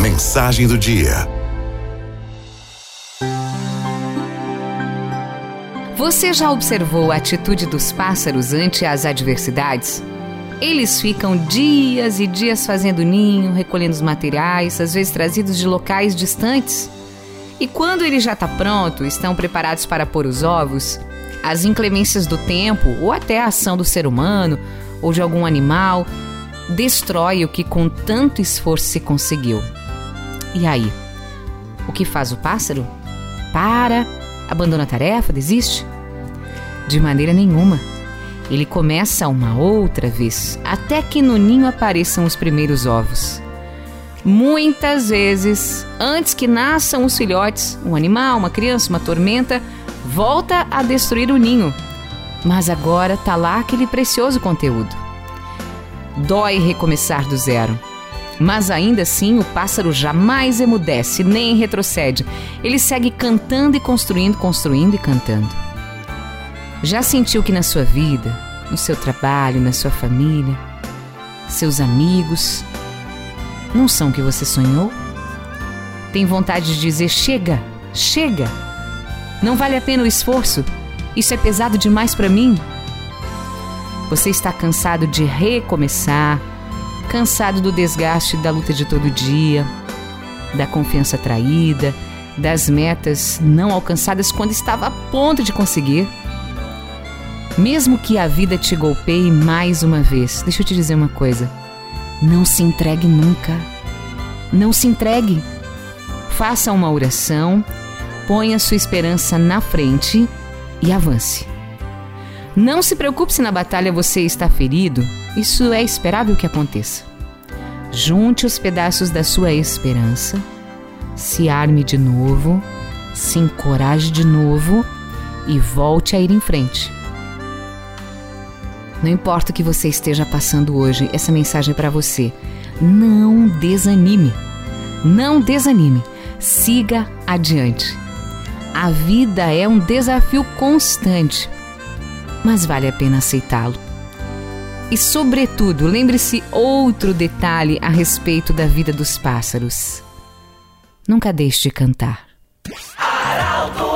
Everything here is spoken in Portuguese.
Mensagem do dia. Você já observou a atitude dos pássaros ante as adversidades? Eles ficam dias e dias fazendo ninho, recolhendo os materiais, às vezes trazidos de locais distantes. E quando ele já está pronto, estão preparados para pôr os ovos, as inclemências do tempo ou até a ação do ser humano ou de algum animal destrói o que com tanto esforço se conseguiu. E aí? O que faz o pássaro? Para, abandona a tarefa, desiste? De maneira nenhuma. Ele começa uma outra vez, até que no ninho apareçam os primeiros ovos. Muitas vezes, antes que nasçam os filhotes, um animal, uma criança, uma tormenta, volta a destruir o ninho. Mas agora tá lá aquele precioso conteúdo. Dói recomeçar do zero. Mas ainda assim, o pássaro jamais emudece, nem retrocede. Ele segue cantando e construindo, construindo e cantando. Já sentiu que na sua vida, no seu trabalho, na sua família, seus amigos, não são o que você sonhou? Tem vontade de dizer: chega, chega! Não vale a pena o esforço? Isso é pesado demais para mim? Você está cansado de recomeçar, cansado do desgaste da luta de todo dia, da confiança traída, das metas não alcançadas quando estava a ponto de conseguir. Mesmo que a vida te golpeie mais uma vez, deixa eu te dizer uma coisa: não se entregue nunca. Não se entregue. Faça uma oração, ponha sua esperança na frente e avance. Não se preocupe se na batalha você está ferido, isso é esperável que aconteça. Junte os pedaços da sua esperança, se arme de novo, se encoraje de novo e volte a ir em frente. Não importa o que você esteja passando hoje, essa mensagem é para você. Não desanime. Não desanime. Siga adiante. A vida é um desafio constante, mas vale a pena aceitá-lo. E, sobretudo, lembre-se outro detalhe a respeito da vida dos pássaros: nunca deixe de cantar. Araldo